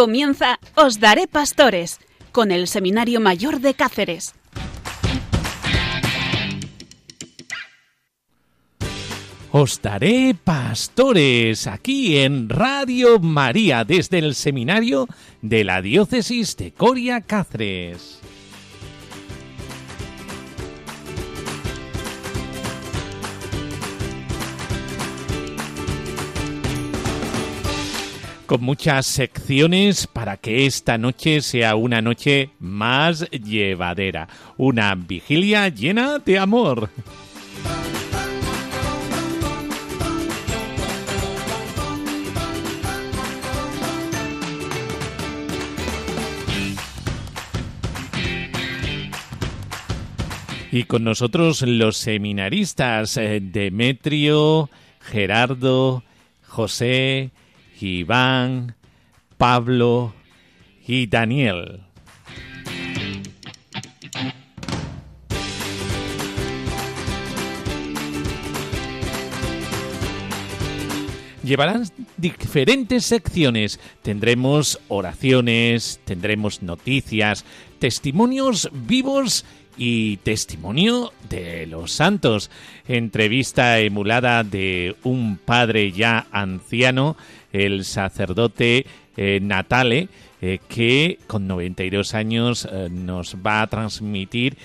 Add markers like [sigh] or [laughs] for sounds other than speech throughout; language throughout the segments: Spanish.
Comienza Os Daré Pastores con el Seminario Mayor de Cáceres. Os daré pastores aquí en Radio María desde el Seminario de la Diócesis de Coria Cáceres. Con muchas secciones para que esta noche sea una noche más llevadera, una vigilia llena de amor. Y con nosotros los seminaristas eh, Demetrio, Gerardo, José, Iván, Pablo y Daniel. llevarán diferentes secciones. Tendremos oraciones, tendremos noticias, testimonios vivos y testimonio de los santos. Entrevista emulada de un padre ya anciano el sacerdote eh, Natale, eh, que con 92 años eh, nos va a transmitir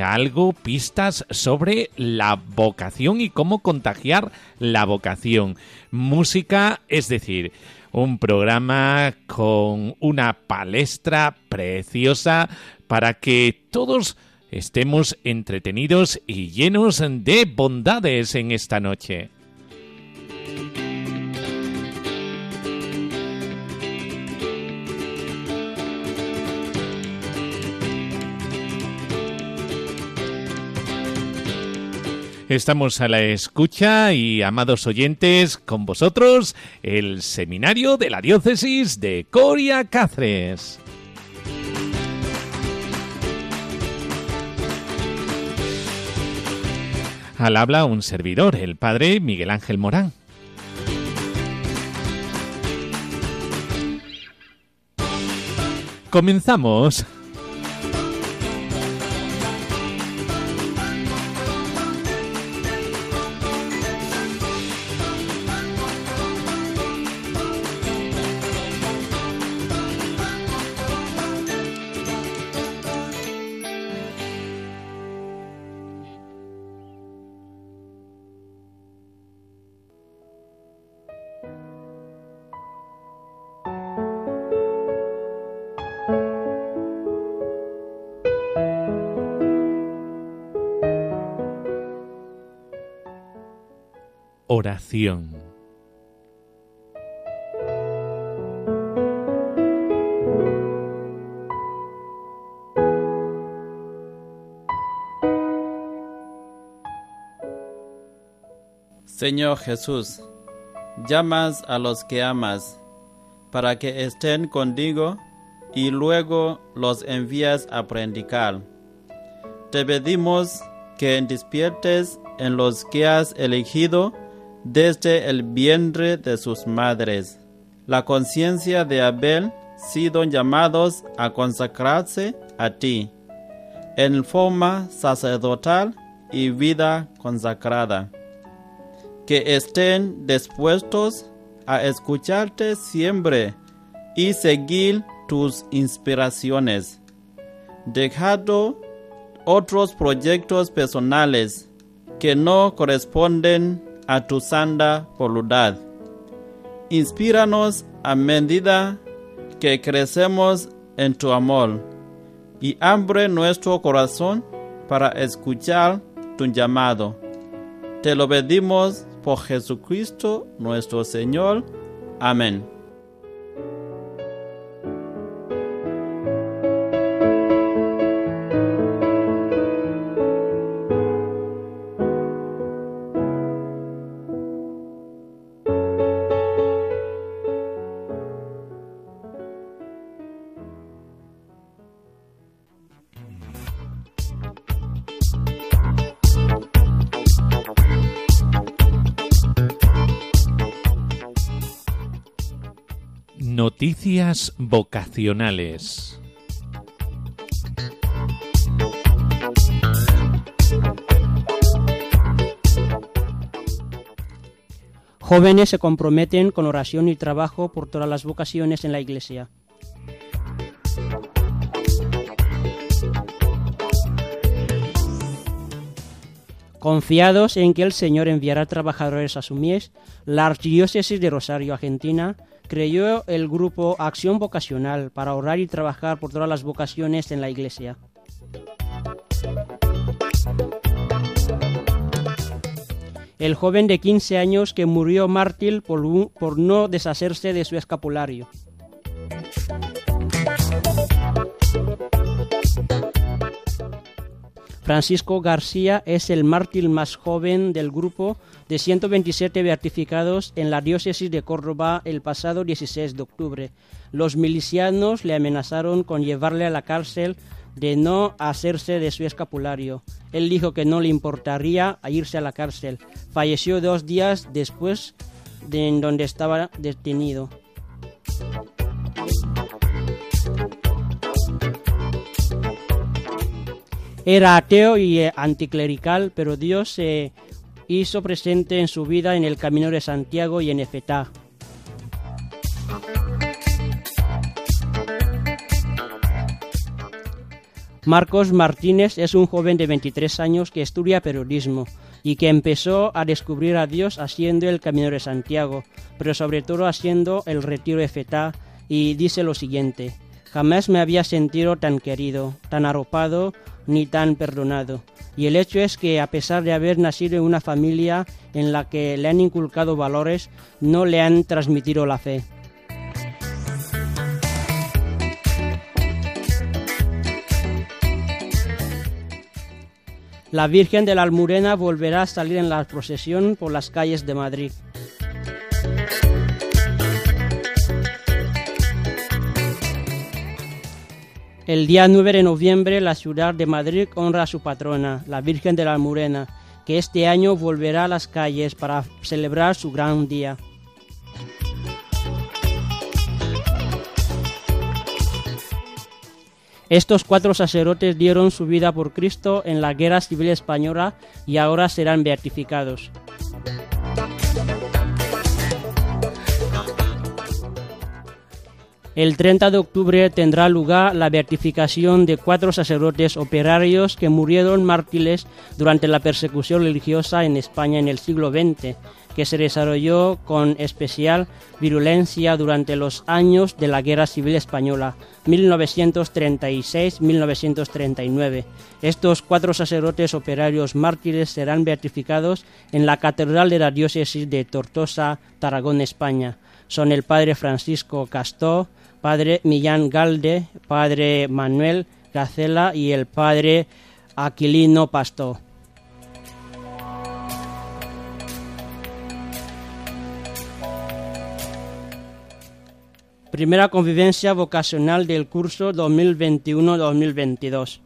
algo, pistas sobre la vocación y cómo contagiar la vocación. Música, es decir, un programa con una palestra preciosa para que todos estemos entretenidos y llenos de bondades en esta noche. Estamos a la escucha y, amados oyentes, con vosotros el seminario de la diócesis de Coria Cáceres. Al habla un servidor, el padre Miguel Ángel Morán. Comenzamos. Señor Jesús, llamas a los que amas para que estén contigo y luego los envías a predicar. Te pedimos que despiertes en los que has elegido desde el vientre de sus madres. La conciencia de Abel sido llamados a consagrarse a ti en forma sacerdotal y vida consagrada. Que estén dispuestos a escucharte siempre y seguir tus inspiraciones, dejando otros proyectos personales que no corresponden a tu santa voluntad. Inspíranos a medida que crecemos en tu amor y abre nuestro corazón para escuchar tu llamado. Te lo pedimos por Jesucristo nuestro Señor. Amén. Vocacionales. Jóvenes se comprometen con oración y trabajo por todas las vocaciones en la Iglesia. Confiados en que el Señor enviará trabajadores a su mies, la Archidiócesis de Rosario, Argentina, creyó el grupo Acción Vocacional para orar y trabajar por todas las vocaciones en la Iglesia. El joven de 15 años que murió mártir por, por no deshacerse de su escapulario. Francisco García es el mártir más joven del grupo de 127 beatificados en la diócesis de Córdoba el pasado 16 de octubre. Los milicianos le amenazaron con llevarle a la cárcel de no hacerse de su escapulario. Él dijo que no le importaría irse a la cárcel. Falleció dos días después de en donde estaba detenido. Era ateo y eh, anticlerical, pero Dios se hizo presente en su vida en el Camino de Santiago y en Efetá. Marcos Martínez es un joven de 23 años que estudia periodismo y que empezó a descubrir a Dios haciendo el Camino de Santiago, pero sobre todo haciendo el Retiro de Fetá y dice lo siguiente, jamás me había sentido tan querido, tan arropado ni tan perdonado. Y el hecho es que a pesar de haber nacido en una familia en la que le han inculcado valores, no le han transmitido la fe. La Virgen de la Almudena volverá a salir en la procesión por las calles de Madrid. El día 9 de noviembre la ciudad de Madrid honra a su patrona, la Virgen de la Almudena, que este año volverá a las calles para celebrar su gran día. Estos cuatro sacerdotes dieron su vida por Cristo en la Guerra Civil Española y ahora serán beatificados. El 30 de octubre tendrá lugar la beatificación de cuatro sacerdotes operarios que murieron mártires durante la persecución religiosa en España en el siglo XX, que se desarrolló con especial virulencia durante los años de la Guerra Civil Española, 1936-1939. Estos cuatro sacerdotes operarios mártires serán beatificados en la Catedral de la Diócesis de Tortosa, Tarragón, España. Son el padre Francisco Castó, padre Millán Galde, padre Manuel Gacela y el padre Aquilino Pastó. Primera convivencia vocacional del curso 2021-2022.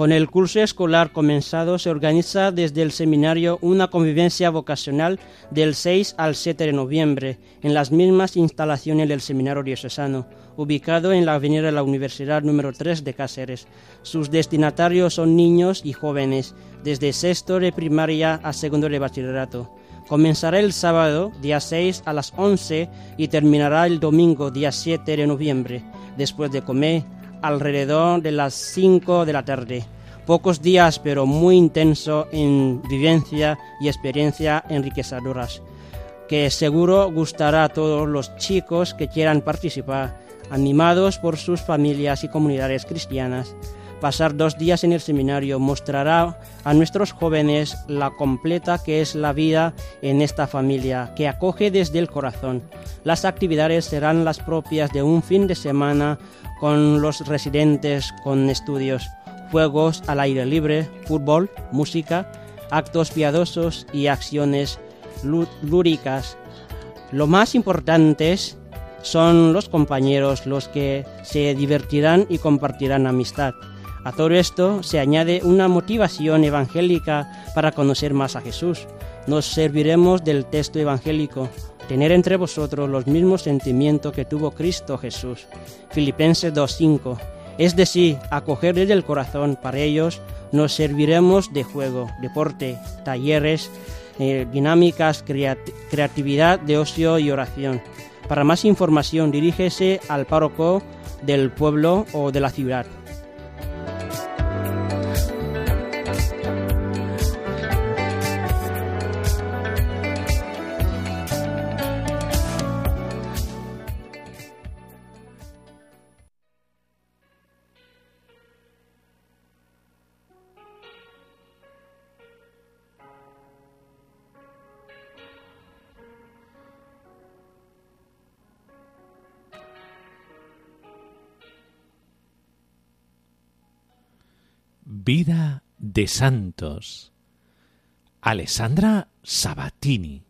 Con el curso escolar comenzado se organiza desde el seminario una convivencia vocacional del 6 al 7 de noviembre en las mismas instalaciones del seminario diocesano, ubicado en la avenida de la Universidad número 3 de Cáceres. Sus destinatarios son niños y jóvenes, desde sexto de primaria a segundo de bachillerato. Comenzará el sábado, día 6 a las 11 y terminará el domingo, día 7 de noviembre, después de comer alrededor de las 5 de la tarde. Pocos días, pero muy intenso en vivencia y experiencia enriquecedoras, que seguro gustará a todos los chicos que quieran participar, animados por sus familias y comunidades cristianas. Pasar dos días en el seminario mostrará a nuestros jóvenes la completa que es la vida en esta familia, que acoge desde el corazón. Las actividades serán las propias de un fin de semana con los residentes con estudios, juegos al aire libre, fútbol, música, actos piadosos y acciones lúdicas. Lo más importantes son los compañeros los que se divertirán y compartirán amistad. A todo esto se añade una motivación evangélica para conocer más a Jesús. nos serviremos del texto evangélico, tener entre vosotros los mismos sentimientos que tuvo Cristo Jesús. Filipenses 2.5. Es decir, acoger el corazón para ellos nos serviremos de juego, deporte, talleres, eh, dinámicas, creatividad de ocio y oración. Para más información dirígese al párroco del pueblo o de la ciudad. Vida de Santos. Alessandra Sabatini.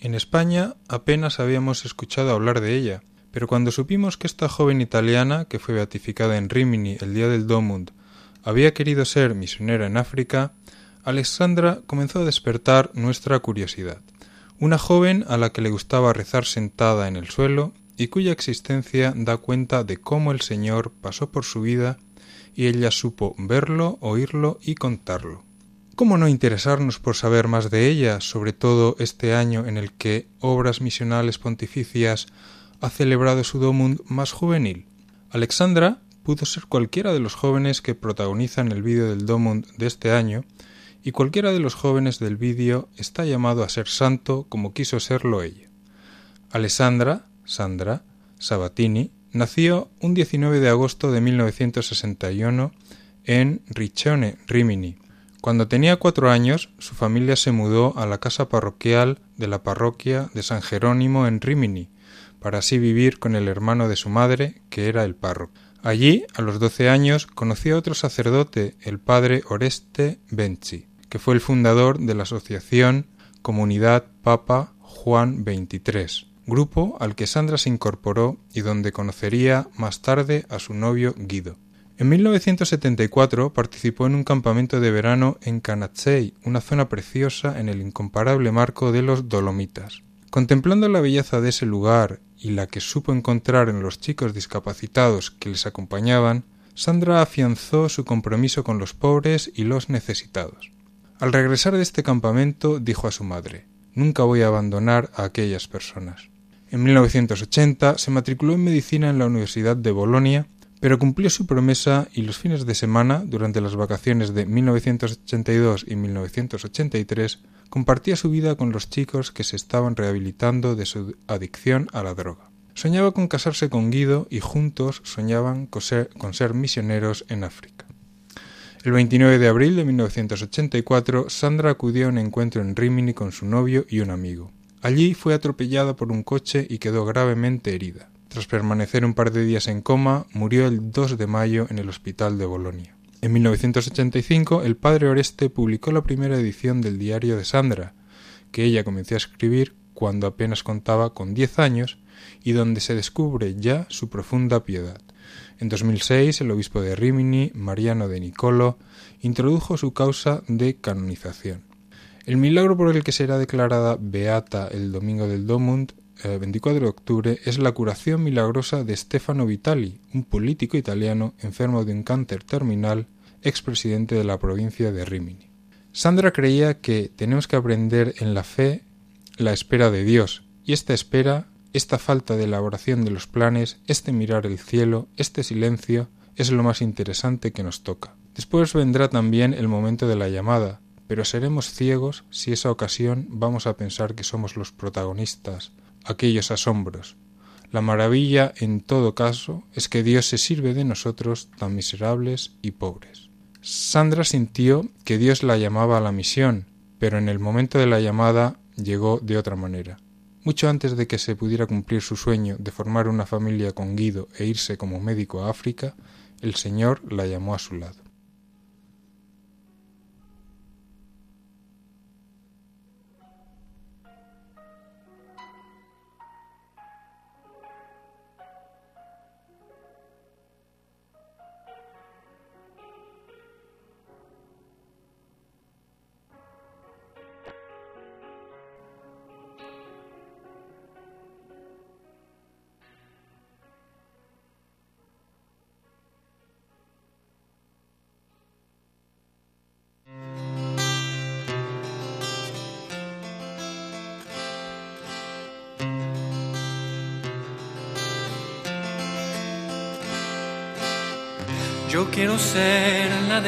En España apenas habíamos escuchado hablar de ella, pero cuando supimos que esta joven italiana, que fue beatificada en Rimini el día del Domund, había querido ser misionera en África, Alexandra comenzó a despertar nuestra curiosidad. Una joven a la que le gustaba rezar sentada en el suelo y cuya existencia da cuenta de cómo el Señor pasó por su vida y ella supo verlo, oírlo y contarlo. ¿Cómo no interesarnos por saber más de ella, sobre todo este año en el que Obras Misionales Pontificias ha celebrado su domund más juvenil? Alexandra pudo ser cualquiera de los jóvenes que protagonizan el vídeo del Domund de este año, y cualquiera de los jóvenes del vídeo está llamado a ser santo como quiso serlo ella. Alessandra, Sandra, Sabatini, nació un 19 de agosto de 1961 en Riccione, Rimini. Cuando tenía cuatro años, su familia se mudó a la casa parroquial de la parroquia de San Jerónimo en Rimini, para así vivir con el hermano de su madre, que era el párroco. Allí, a los doce años, conoció a otro sacerdote, el padre Oreste Benci, que fue el fundador de la asociación Comunidad Papa Juan XXIII, grupo al que Sandra se incorporó y donde conocería más tarde a su novio Guido. En 1974 participó en un campamento de verano en Canatsei, una zona preciosa en el incomparable marco de los Dolomitas. Contemplando la belleza de ese lugar y la que supo encontrar en los chicos discapacitados que les acompañaban, Sandra afianzó su compromiso con los pobres y los necesitados. Al regresar de este campamento dijo a su madre Nunca voy a abandonar a aquellas personas. En 1980 se matriculó en medicina en la Universidad de Bolonia, pero cumplió su promesa y los fines de semana, durante las vacaciones de 1982 y 1983, compartía su vida con los chicos que se estaban rehabilitando de su adicción a la droga. Soñaba con casarse con Guido y juntos soñaban con ser, misioneros en África. El 29 de abril de 1984, Sandra acudió a un encuentro en Rimini con su novio y un amigo. Allí fue atropellada por un coche y quedó gravemente herida. Tras permanecer un par de días en coma, murió el 2 de mayo en el hospital de Bolonia. En 1985, el padre Oreste publicó la primera edición del diario de Sandra, que ella comenzó a escribir cuando apenas contaba con diez años y donde se descubre ya su profunda piedad. En 2006, el obispo de Rimini, Mariano de Nicolo, introdujo su causa de canonización. El milagro por el que será declarada beata el domingo del Domund, 24 de octubre, es la curación milagrosa de Stefano Vitali, un político italiano enfermo de un cáncer terminal, expresidente de la provincia de Rimini. Sandra creía que tenemos que aprender en la fe la espera de Dios, y esta espera, esta falta de elaboración de los planes, este mirar el cielo, este silencio, es lo más interesante que nos toca. Después vendrá también el momento de la llamada, pero seremos ciegos si esa ocasión vamos a pensar que somos los protagonistas, aquellos asombros. La maravilla, en todo caso, es que Dios se sirve de nosotros tan miserables y pobres. Sandra sintió que Dios la llamaba a la misión, pero en el momento de la llamada llegó de otra manera. Mucho antes de que se pudiera cumplir su sueño de formar una familia con Guido e irse como médico a África, el Señor la llamó a su lado.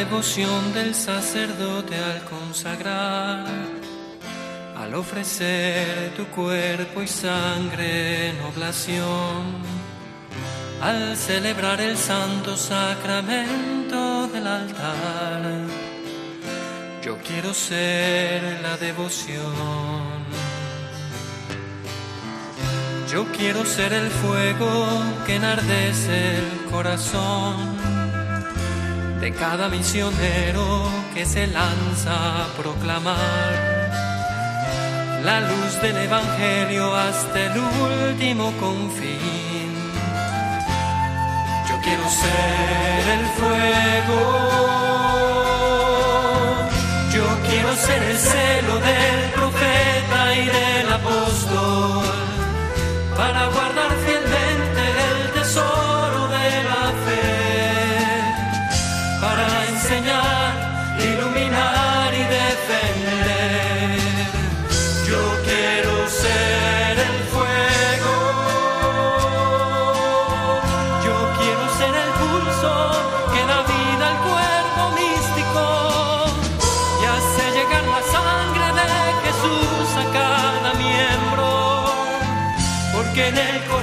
Devoción del sacerdote al consagrar, al ofrecer tu cuerpo y sangre en oblación, al celebrar el santo sacramento del altar. Yo quiero ser la devoción. Yo quiero ser el fuego que enardece el corazón de cada misionero que se lanza a proclamar la luz del Evangelio hasta el último confín. Yo quiero ser el fuego, yo quiero ser el celo del profeta y del apóstol para guardar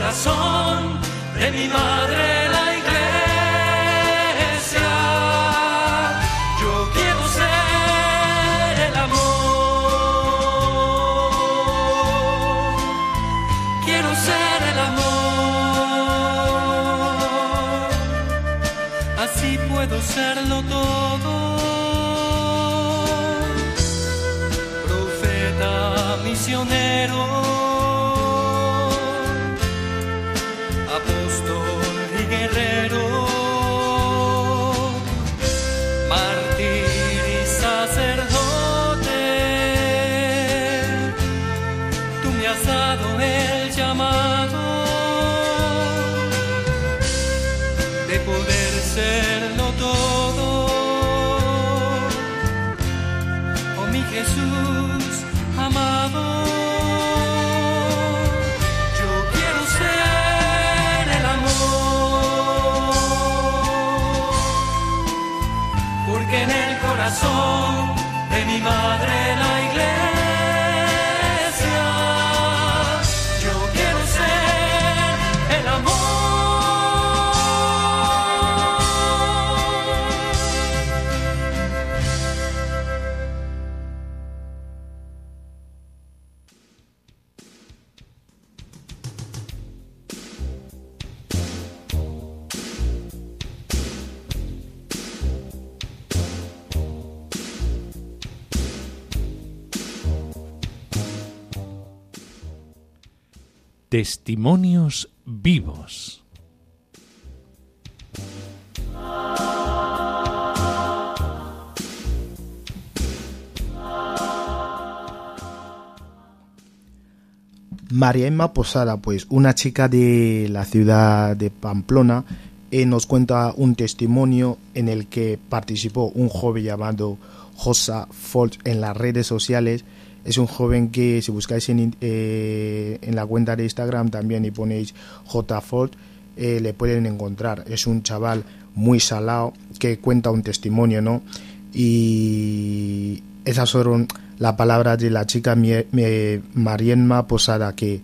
corazón de mi madre la iglesia. Yo quiero ser el amor, quiero ser el amor, así puedo serlo todo. Profeta misionero Testimonios vivos. María Emma Posada, pues una chica de la ciudad de Pamplona, eh, nos cuenta un testimonio en el que participó un joven llamado Josa Folt en las redes sociales. Es un joven que si buscáis en, eh, la cuenta de Instagram también y ponéis J Folt, eh, le pueden encontrar. Es un chaval muy salado que cuenta un testimonio, ¿no? Y esas fueron las palabras de la chica Marienma Posada, que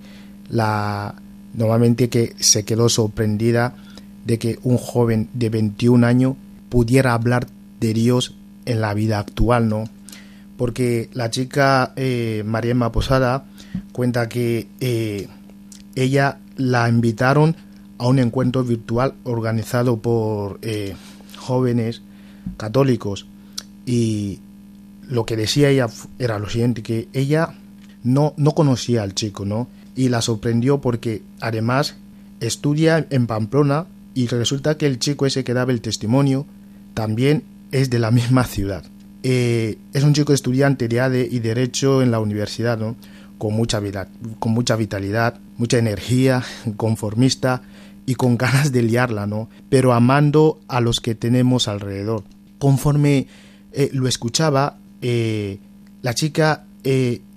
la normalmente que se quedó sorprendida de que un joven de 21 años pudiera hablar de Dios en la vida actual, ¿no? Porque la chica eh, Mariema Posada cuenta que eh, ella la invitaron a un encuentro virtual organizado por eh, jóvenes católicos y lo que decía ella era lo siguiente, que ella no, no conocía al chico, ¿no? Y la sorprendió porque además estudia en Pamplona y resulta que el chico ese que daba el testimonio también es de la misma ciudad. Eh, es un chico estudiante de ADE y Derecho en la universidad, ¿no? Con mucha, vida, con mucha vitalidad, mucha energía, [laughs] conformista y con [laughs] ganas de liarla, ¿no? Pero amando a los que tenemos alrededor. Conforme eh, lo escuchaba, eh, la chica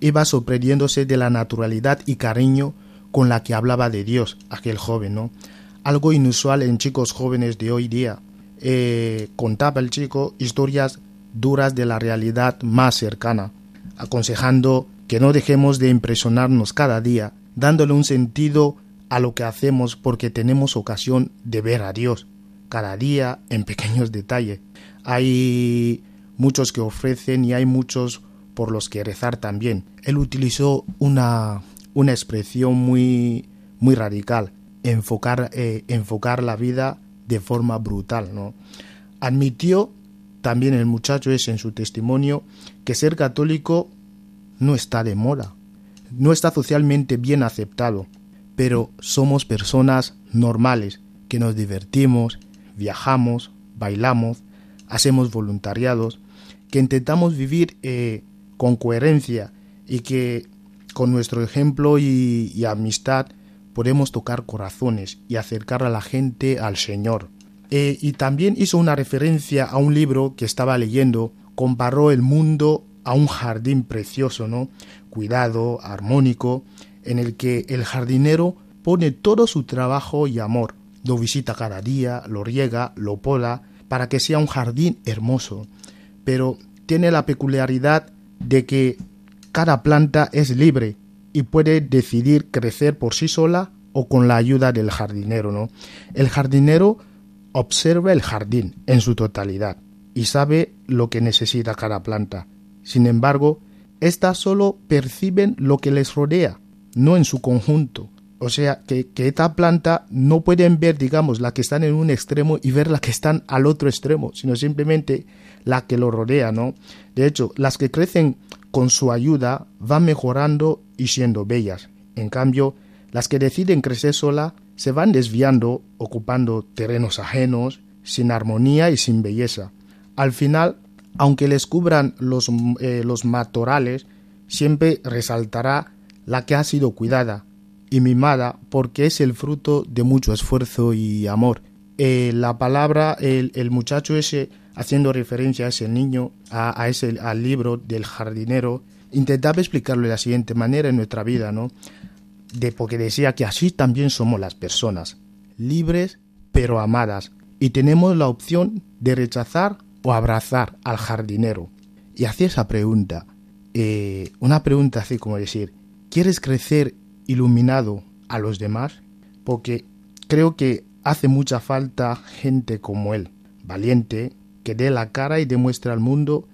iba sorprendiéndose de la naturalidad y cariño con la que hablaba de Dios, aquel joven, ¿no? Algo inusual en chicos jóvenes de hoy día. contaba el chico historias duras de la realidad más cercana, aconsejando que no dejemos de impresionarnos cada día, dándole un sentido a lo que hacemos porque tenemos ocasión de ver a Dios cada día en pequeños detalles. Hay muchos que ofrecen y hay muchos por los que rezar también. Él utilizó una, una expresión muy, muy radical, enfocar, eh, enfocar la vida de forma brutal. ¿no? Admitió también el muchacho ese en su testimonio que ser católico no está de moda, no está socialmente bien aceptado, pero somos personas normales que nos divertimos, viajamos, bailamos, hacemos voluntariados, que intentamos vivir eh, con coherencia y que con nuestro ejemplo y, amistad podemos tocar corazones y acercar a la gente al Señor. Eh, y también hizo una referencia a un libro que estaba leyendo, comparó el mundo a un jardín precioso, ¿no? Cuidado, armónico, en el que el jardinero pone todo su trabajo y amor. Lo visita cada día, lo riega, lo poda, para que sea un jardín hermoso. Pero tiene la peculiaridad de que cada planta es libre y puede decidir crecer por sí sola o con la ayuda del jardinero, ¿no? El jardinero observa el jardín en su totalidad y sabe lo que necesita cada planta. Sin embargo, éstas solo perciben lo que les rodea, no en su conjunto. O sea, que, esta planta no pueden ver, digamos, la que están en un extremo y ver la que están al otro extremo, sino simplemente la que lo rodea, ¿no? De hecho, las que crecen con su ayuda van mejorando y siendo bellas. En cambio, las que deciden crecer sola se van desviando, ocupando terrenos ajenos, sin armonía y sin belleza. Al final, aunque les cubran los, eh, los matorrales, siempre resaltará la que ha sido cuidada y mimada porque es el fruto de mucho esfuerzo y amor. Eh, la palabra, el, el, muchacho ese, haciendo referencia a ese niño, a, a, ese, al libro del jardinero, intentaba explicarlo de la siguiente manera en nuestra vida, ¿no? De porque decía que así también somos las personas, libres pero amadas, y tenemos la opción de rechazar o abrazar al jardinero. Y hacía esa pregunta, eh, una pregunta así como decir, ¿quieres crecer iluminado a los demás? Porque creo que hace mucha falta gente como él, valiente, que dé la cara y demuestre al mundo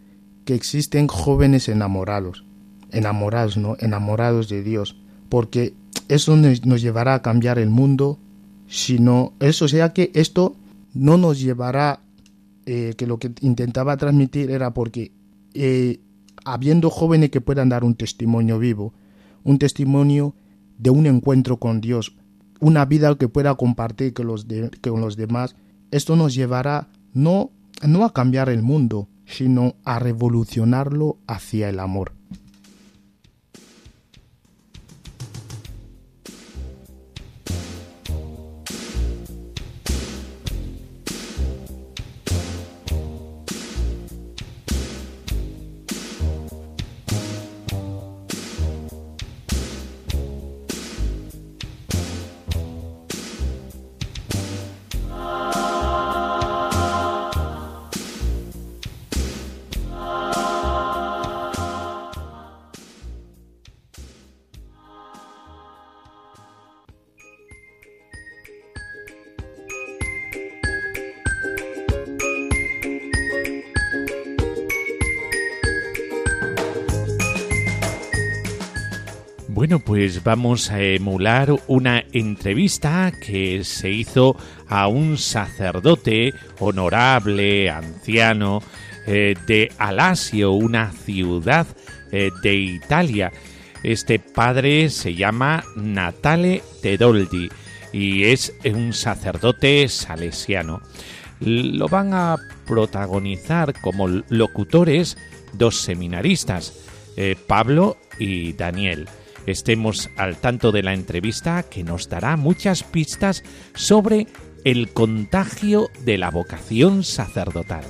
que existen jóvenes enamorados, enamorados, ¿no? Enamorados de Dios, porque eso nos llevará a cambiar el mundo, sino eso sea que esto no nos llevará eh, que lo que intentaba transmitir era porque eh, habiendo jóvenes que puedan dar un testimonio vivo, un testimonio de un encuentro con Dios, una vida que pueda compartir con los, con los demás, esto nos llevará no, no a cambiar el mundo, sino a revolucionarlo hacia el amor. Pues vamos a emular una entrevista que se hizo a un sacerdote honorable, anciano, eh, de Alasio, una ciudad eh, de Italia. Este padre se llama Natale Tedoldi y es un sacerdote salesiano. Lo van a protagonizar como locutores dos seminaristas, eh, Pablo y Daniel estemos al tanto de la entrevista que nos dará muchas pistas sobre el contagio de la vocación sacerdotal.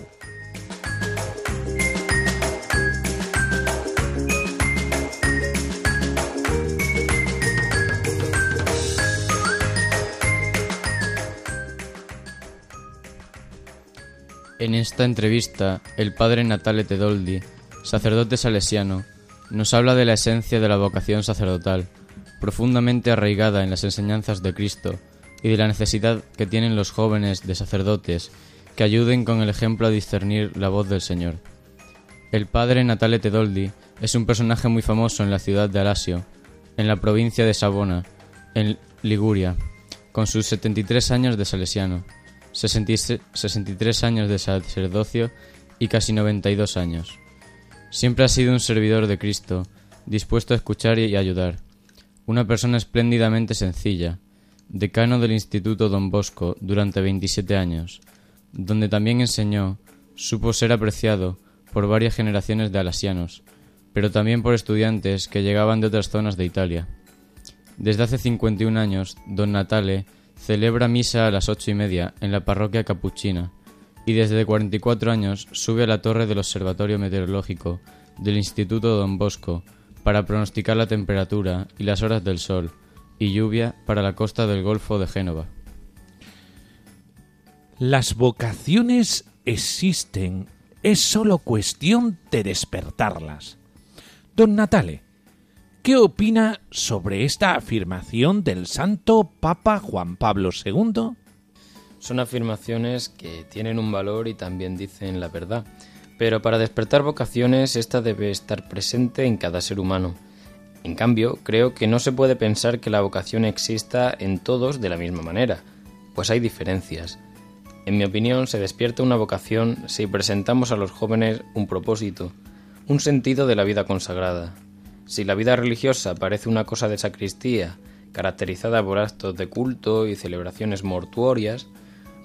En esta entrevista, el padre Natale Tedoldi, sacerdote salesiano, nos habla de la esencia de la vocación sacerdotal, profundamente arraigada en las enseñanzas de Cristo, y de la necesidad que tienen los jóvenes de sacerdotes que ayuden con el ejemplo a discernir la voz del Señor. El padre Natale Tedoldi es un personaje muy famoso en la ciudad de Alasio, en la provincia de Savona, en Liguria, con sus 73 años de salesiano, 63 años de sacerdocio y casi 92 años. Siempre ha sido un servidor de Cristo, dispuesto a escuchar y ayudar. Una persona espléndidamente sencilla, decano del Instituto Don Bosco durante 27 años, donde también enseñó, supo ser apreciado por varias generaciones de alasianos, pero también por estudiantes que llegaban de otras zonas de Italia. Desde hace 51 años, don Natale celebra misa a las ocho y media en la parroquia capuchina y desde 44 años sube a la torre del Observatorio Meteorológico del Instituto Don Bosco para pronosticar la temperatura y las horas del sol y lluvia para la costa del Golfo de Génova. Las vocaciones existen, es solo cuestión de despertarlas. Don Natale, ¿qué opina sobre esta afirmación del santo Papa Juan Pablo II? Son afirmaciones que tienen un valor y también dicen la verdad, pero para despertar vocaciones esta debe estar presente en cada ser humano. En cambio, creo que no se puede pensar que la vocación exista en todos de la misma manera, pues hay diferencias. En mi opinión, se despierta una vocación si presentamos a los jóvenes un propósito, un sentido de la vida consagrada. Si la vida religiosa parece una cosa de sacristía, caracterizada por actos de culto y celebraciones mortuorias,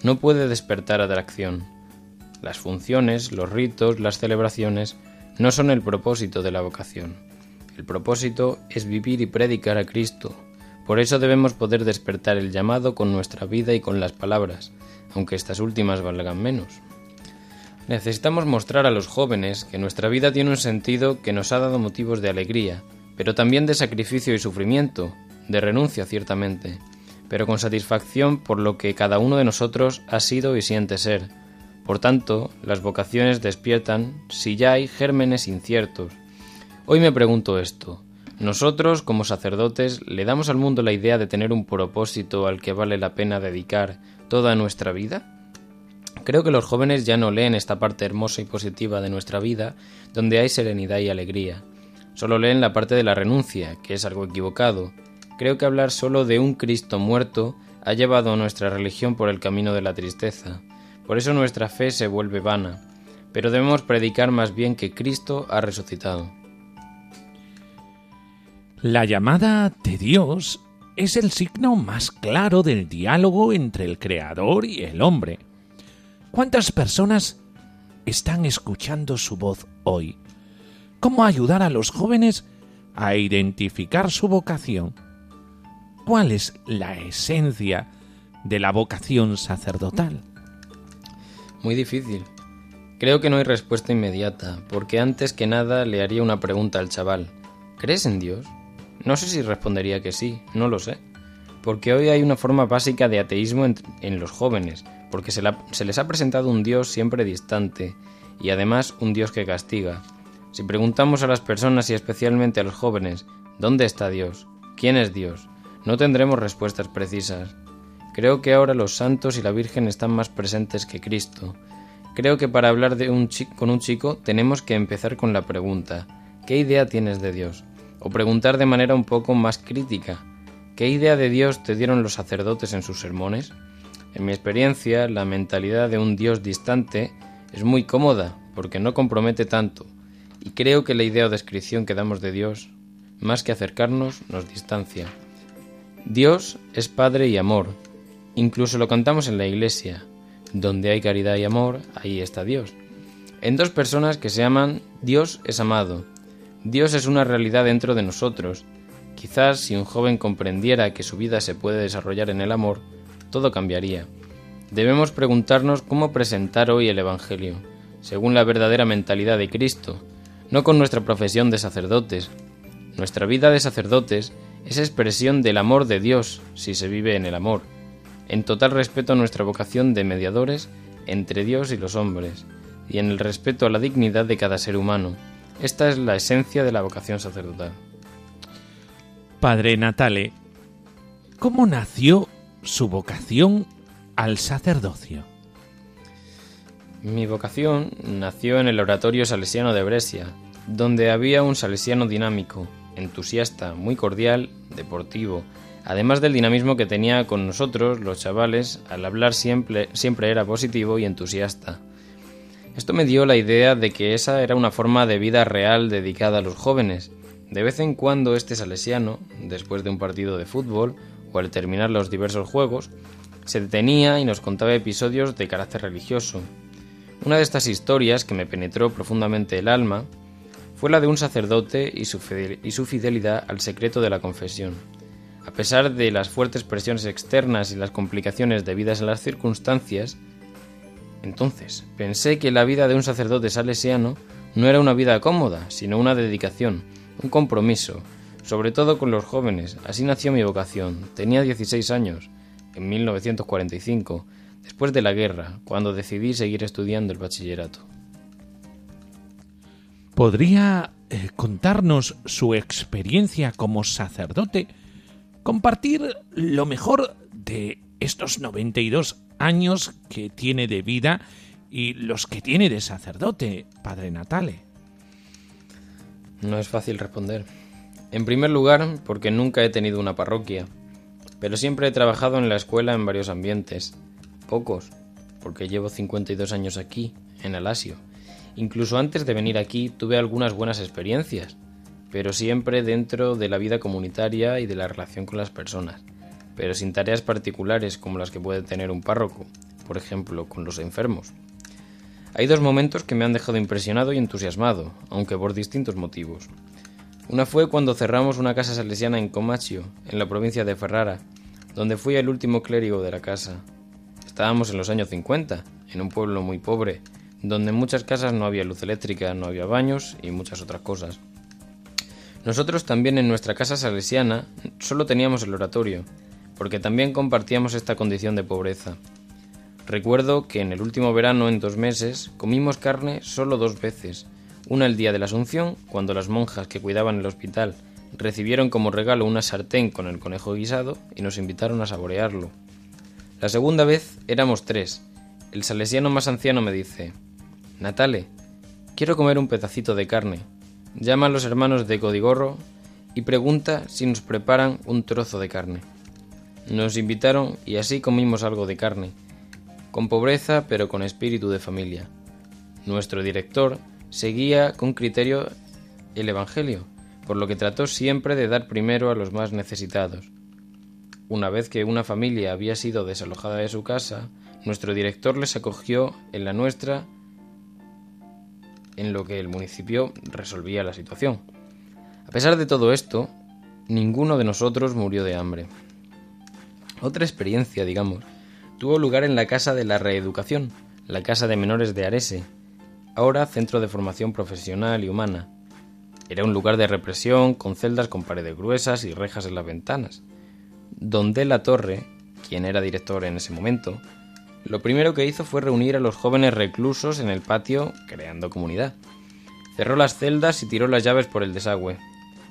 no puede despertar atracción. Las funciones, los ritos, las celebraciones no son el propósito de la vocación. El propósito es vivir y predicar a Cristo. Por eso debemos poder despertar el llamado con nuestra vida y con las palabras, aunque estas últimas valgan menos. Necesitamos mostrar a los jóvenes que nuestra vida tiene un sentido que nos ha dado motivos de alegría, pero también de sacrificio y sufrimiento, de renuncia ciertamente, pero con satisfacción por lo que cada uno de nosotros ha sido y siente ser. Por tanto, las vocaciones despiertan si ya hay gérmenes inciertos. Hoy me pregunto esto. ¿Nosotros, como sacerdotes, le damos al mundo la idea de tener un propósito al que vale la pena dedicar toda nuestra vida? Creo que los jóvenes ya no leen esta parte hermosa y positiva de nuestra vida, donde hay serenidad y alegría. Solo leen la parte de la renuncia, que es algo equivocado. Creo que hablar solo de un Cristo muerto ha llevado a nuestra religión por el camino de la tristeza. Por eso nuestra fe se vuelve vana. Pero debemos predicar más bien que Cristo ha resucitado. La llamada de Dios es el signo más claro del diálogo entre el Creador y el hombre. ¿Cuántas personas están escuchando su voz hoy? ¿Cómo ayudar a los jóvenes a identificar su vocación? ¿Cuál es la esencia de la vocación sacerdotal? Muy difícil. Creo que no hay respuesta inmediata, porque antes que nada le haría una pregunta al chaval. ¿Crees en Dios? No sé si respondería que sí, no lo sé. Porque hoy hay una forma básica de ateísmo en, los jóvenes, porque se les ha presentado un Dios siempre distante, y además un Dios que castiga. Si preguntamos a las personas y especialmente a los jóvenes, ¿dónde está Dios? ¿Quién es Dios? No tendremos respuestas precisas. Creo que ahora los santos y la Virgen están más presentes que Cristo. Creo que para hablar con un chico tenemos que empezar con la pregunta, ¿qué idea tienes de Dios? O preguntar de manera un poco más crítica, ¿qué idea de Dios te dieron los sacerdotes en sus sermones? En mi experiencia, la mentalidad de un Dios distante es muy cómoda porque no compromete tanto, y creo que la idea o descripción que damos de Dios, más que acercarnos, nos distancia. Dios es Padre y amor. Incluso lo cantamos en la iglesia. Donde hay caridad y amor, ahí está Dios. En dos personas que se aman, Dios es amado. Dios es una realidad dentro de nosotros. Quizás si un joven comprendiera que su vida se puede desarrollar en el amor, todo cambiaría. Debemos preguntarnos cómo presentar hoy el Evangelio, según la verdadera mentalidad de Cristo, no con nuestra profesión de sacerdotes. Nuestra vida de sacerdotes es expresión del amor de Dios si se vive en el amor, en total respeto a nuestra vocación de mediadores entre Dios y los hombres, y en el respeto a la dignidad de cada ser humano. Esta es la esencia de la vocación sacerdotal. Padre Natale, ¿cómo nació su vocación al sacerdocio? Mi vocación nació en el oratorio salesiano de Brescia, donde había un salesiano dinámico, entusiasta, muy cordial, deportivo, además del dinamismo que tenía con nosotros, los chavales, al hablar siempre, era positivo y entusiasta. Esto me dio la idea de que esa era una forma de vida real dedicada a los jóvenes. De vez en cuando este salesiano, después de un partido de fútbol o al terminar los diversos juegos, se detenía y nos contaba episodios de carácter religioso. Una de estas historias que me penetró profundamente el alma fue la de un sacerdote y su, fidelidad al secreto de la confesión. A pesar de las fuertes presiones externas y las complicaciones debidas a las circunstancias, entonces pensé que la vida de un sacerdote salesiano no era una vida cómoda, sino una dedicación, un compromiso, sobre todo con los jóvenes. Así nació mi vocación. Tenía 16 años, en 1945, después de la guerra, cuando decidí seguir estudiando el bachillerato. ¿Podría eh, contarnos su experiencia como sacerdote? Compartir lo mejor de estos 92 años que tiene de vida y los que tiene de sacerdote, Padre Natale. No es fácil responder. En primer lugar, porque nunca he tenido una parroquia, pero siempre he trabajado en la escuela en varios ambientes. Pocos, porque llevo 52 años aquí, en Alasio. Incluso antes de venir aquí tuve algunas buenas experiencias, pero siempre dentro de la vida comunitaria y de la relación con las personas, pero sin tareas particulares como las que puede tener un párroco, por ejemplo, con los enfermos. Hay dos momentos que me han dejado impresionado y entusiasmado, aunque por distintos motivos. Una fue cuando cerramos una casa salesiana en Comacchio, en la provincia de Ferrara, donde fui el último clérigo de la casa. Estábamos en los años 50, en un pueblo muy pobre, donde en muchas casas no había luz eléctrica, no había baños y muchas otras cosas. Nosotros también en nuestra casa salesiana solo teníamos el oratorio, porque también compartíamos esta condición de pobreza. Recuerdo que en el último verano, en dos meses, comimos carne solo dos veces, una el día de la Asunción, cuando las monjas que cuidaban el hospital recibieron como regalo una sartén con el conejo guisado y nos invitaron a saborearlo. La segunda vez éramos tres. El salesiano más anciano me dice, Natale, quiero comer un pedacito de carne. Llama a los hermanos de Codigorro y pregunta si nos preparan un trozo de carne. Nos invitaron y así comimos algo de carne, con pobreza pero con espíritu de familia. Nuestro director seguía con criterio el Evangelio, por lo que trató siempre de dar primero a los más necesitados. Una vez que una familia había sido desalojada de su casa, nuestro director les acogió en la nuestra en lo que el municipio resolvía la situación. A pesar de todo esto, ninguno de nosotros murió de hambre. Otra experiencia, digamos, tuvo lugar en la Casa de la Reeducación, la Casa de Menores de Arese, ahora Centro de Formación Profesional y Humana. Era un lugar de represión con celdas con paredes gruesas y rejas en las ventanas. Donde la Torre, quien era director en ese momento, lo primero que hizo fue reunir a los jóvenes reclusos en el patio, creando comunidad. Cerró las celdas y tiró las llaves por el desagüe.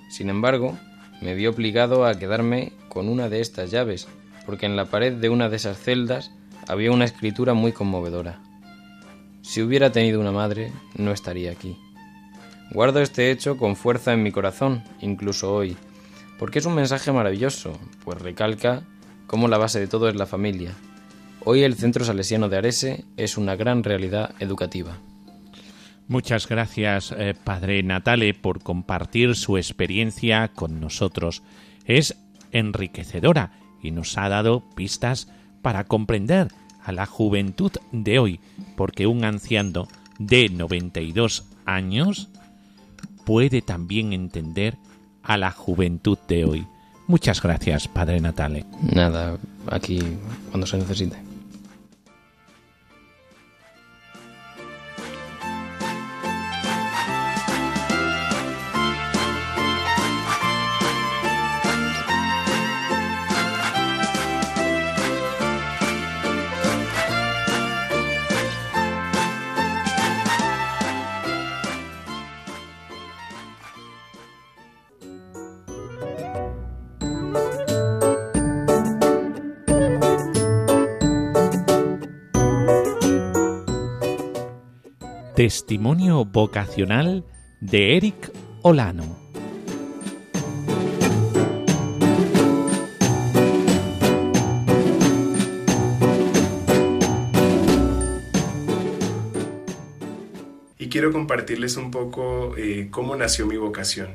Sin embargo, me vio obligado a quedarme con una de estas llaves, porque en la pared de una de esas celdas había una escritura muy conmovedora. Si hubiera tenido una madre, no estaría aquí. Guardo este hecho con fuerza en mi corazón, incluso hoy, porque es un mensaje maravilloso, pues recalca cómo la base de todo es la familia, Hoy el Centro Salesiano de Arese es una gran realidad educativa. Muchas gracias, eh, Padre Natale, por compartir su experiencia con nosotros. Es enriquecedora y nos ha dado pistas para comprender a la juventud de hoy, porque un anciano de 92 años puede también entender a la juventud de hoy. Muchas gracias, Padre Natale. Nada, aquí cuando se necesite. Testimonio vocacional de Eric Olano. Y quiero compartirles un poco eh, cómo nació mi vocación.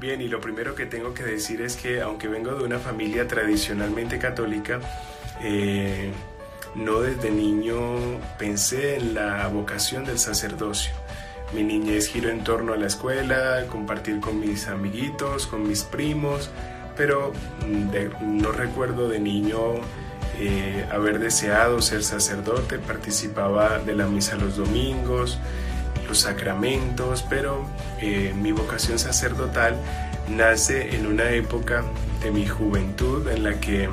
Bien, y lo primero que tengo que decir es que aunque vengo de una familia tradicionalmente católica, eh, no desde niño pensé en la vocación del sacerdocio. Mi niñez giró en torno a la escuela, compartir con mis amiguitos, con mis primos, pero no recuerdo de niño eh, haber deseado ser sacerdote, participaba de la misa los domingos, los sacramentos, pero eh, mi vocación sacerdotal nace en una época de mi juventud en la que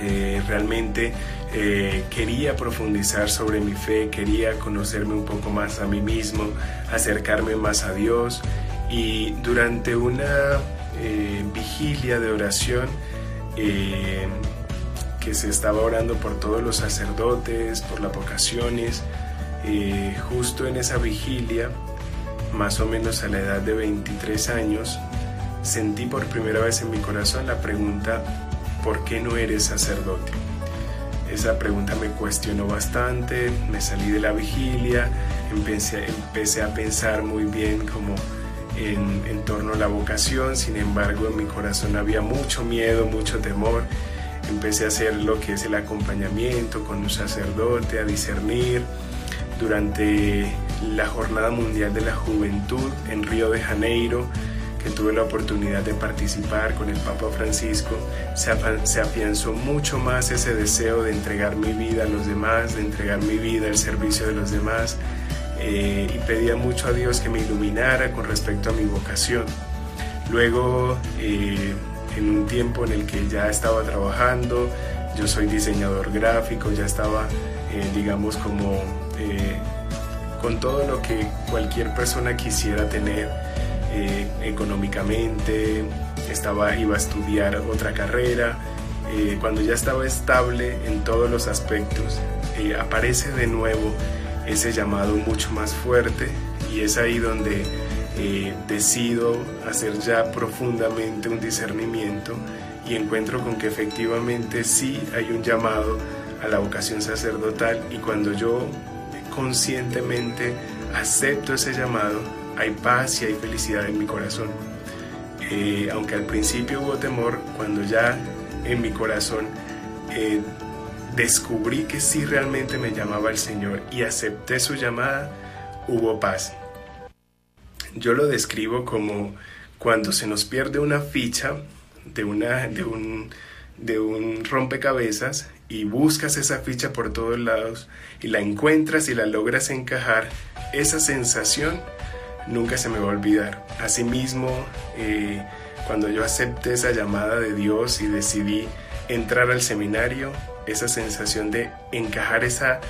eh, realmente eh, quería profundizar sobre mi fe, quería conocerme un poco más a mí mismo, acercarme más a Dios y durante una eh, vigilia de oración eh, que se estaba orando por todos los sacerdotes, por las vocaciones, justo en esa vigilia, más o menos a la edad de 23 años, sentí por primera vez en mi corazón la pregunta, ¿por qué no eres sacerdote? Esa pregunta me cuestionó bastante, me salí de la vigilia, empecé, empecé a pensar muy bien como en, en torno a la vocación, sin embargo en mi corazón había mucho miedo, mucho temor. Empecé a hacer lo que es el acompañamiento con un sacerdote, a discernir. Durante la Jornada Mundial de la Juventud en Río de Janeiro, que tuve la oportunidad de participar con el Papa Francisco, se, afianzó mucho más ese deseo de entregar mi vida a los demás, de entregar mi vida al servicio de los demás, eh, y pedía mucho a Dios que me iluminara con respecto a mi vocación. Luego, eh, en un tiempo en el que ya estaba trabajando, yo soy diseñador gráfico, ya estaba, eh, digamos, como con todo lo que cualquier persona quisiera tener eh, económicamente, estaba, iba a estudiar otra carrera. Eh, cuando ya estaba estable en todos los aspectos, eh, aparece de nuevo ese llamado mucho más fuerte y es ahí donde decido hacer ya profundamente un discernimiento y encuentro con que efectivamente sí hay un llamado a la vocación sacerdotal y cuando yo conscientemente acepto ese llamado, hay paz y hay felicidad en mi corazón. Eh, aunque al principio hubo temor, cuando ya en mi corazón eh, descubrí que sí realmente me llamaba el Señor y acepté su llamada, hubo paz. Yo lo describo como cuando se nos pierde una ficha de, una, un, de un rompecabezas y buscas esa ficha por todos lados y la encuentras y la logras encajar, esa sensación nunca se me va a olvidar. Asimismo, eh, cuando yo acepté esa llamada de Dios y decidí entrar al seminario, esa sensación de encajar esa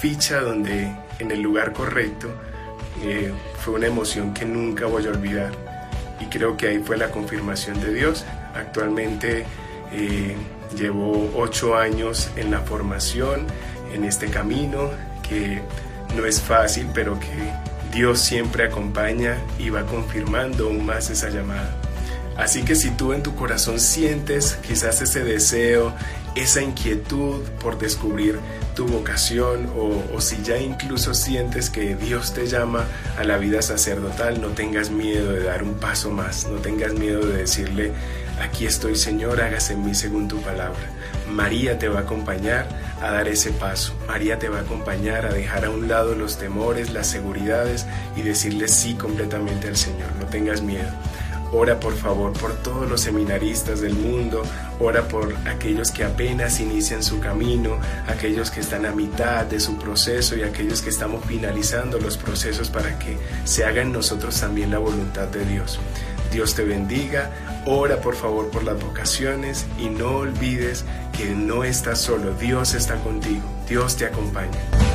ficha donde en el lugar correcto eh, fue una emoción que nunca voy a olvidar y creo que ahí fue la confirmación de Dios. Actualmente eh, llevo ocho años en la formación, en este camino que no es fácil, pero que Dios siempre acompaña y va confirmando aún más esa llamada. Así que si tú en tu corazón sientes quizás ese deseo, esa inquietud por descubrir tu vocación o, o, si ya incluso sientes que Dios te llama a la vida sacerdotal, no tengas miedo de dar un paso más, no tengas miedo de decirle, aquí estoy Señor, hágase en mí según tu palabra. María te va a acompañar a dar ese paso. María te va a acompañar a dejar a un lado los temores, las seguridades y decirle sí completamente al Señor. No tengas miedo. Ora por favor por todos los seminaristas del mundo, ora por aquellos que apenas inician su camino, aquellos que están a mitad de su proceso y aquellos que estamos finalizando los procesos para que se haga en nosotros también la voluntad de Dios. Dios te bendiga, ora por favor por las vocaciones y no olvides que no estás solo, Dios está contigo, Dios te acompaña.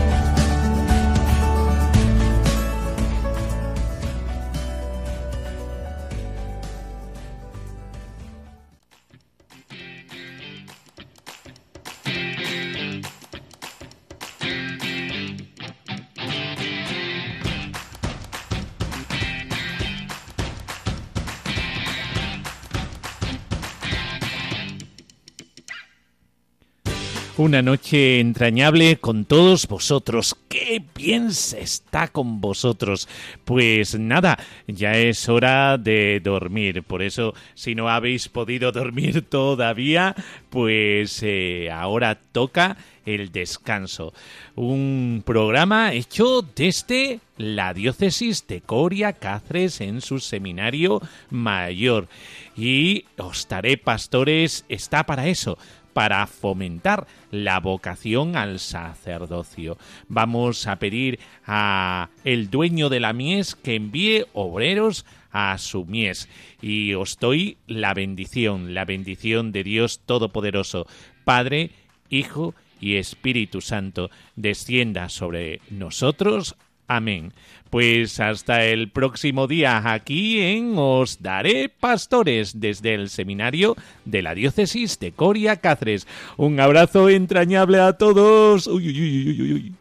Una noche entrañable con todos vosotros. ¡Qué bien se está con vosotros! Pues nada, ya es hora de dormir. Por eso, si no habéis podido dormir todavía, pues eh, ahora toca el descanso. Un programa hecho desde la diócesis de Coria Cáceres en su seminario mayor. Y os daré pastores está para eso, para fomentar la vocación al sacerdocio. Vamos a pedir a el dueño de la mies que envíe obreros a su mies y os doy la bendición, la bendición de Dios Todopoderoso, Padre, Hijo y Espíritu Santo, descienda sobre nosotros. Amén. Pues hasta el próximo día aquí en Os Daré Pastores desde el seminario de la diócesis de Coria Cáceres. Un abrazo entrañable a todos. Uy, uy, uy.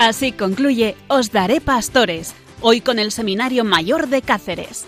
Así concluye Os Daré Pastores, hoy con el Seminario Mayor de Cáceres.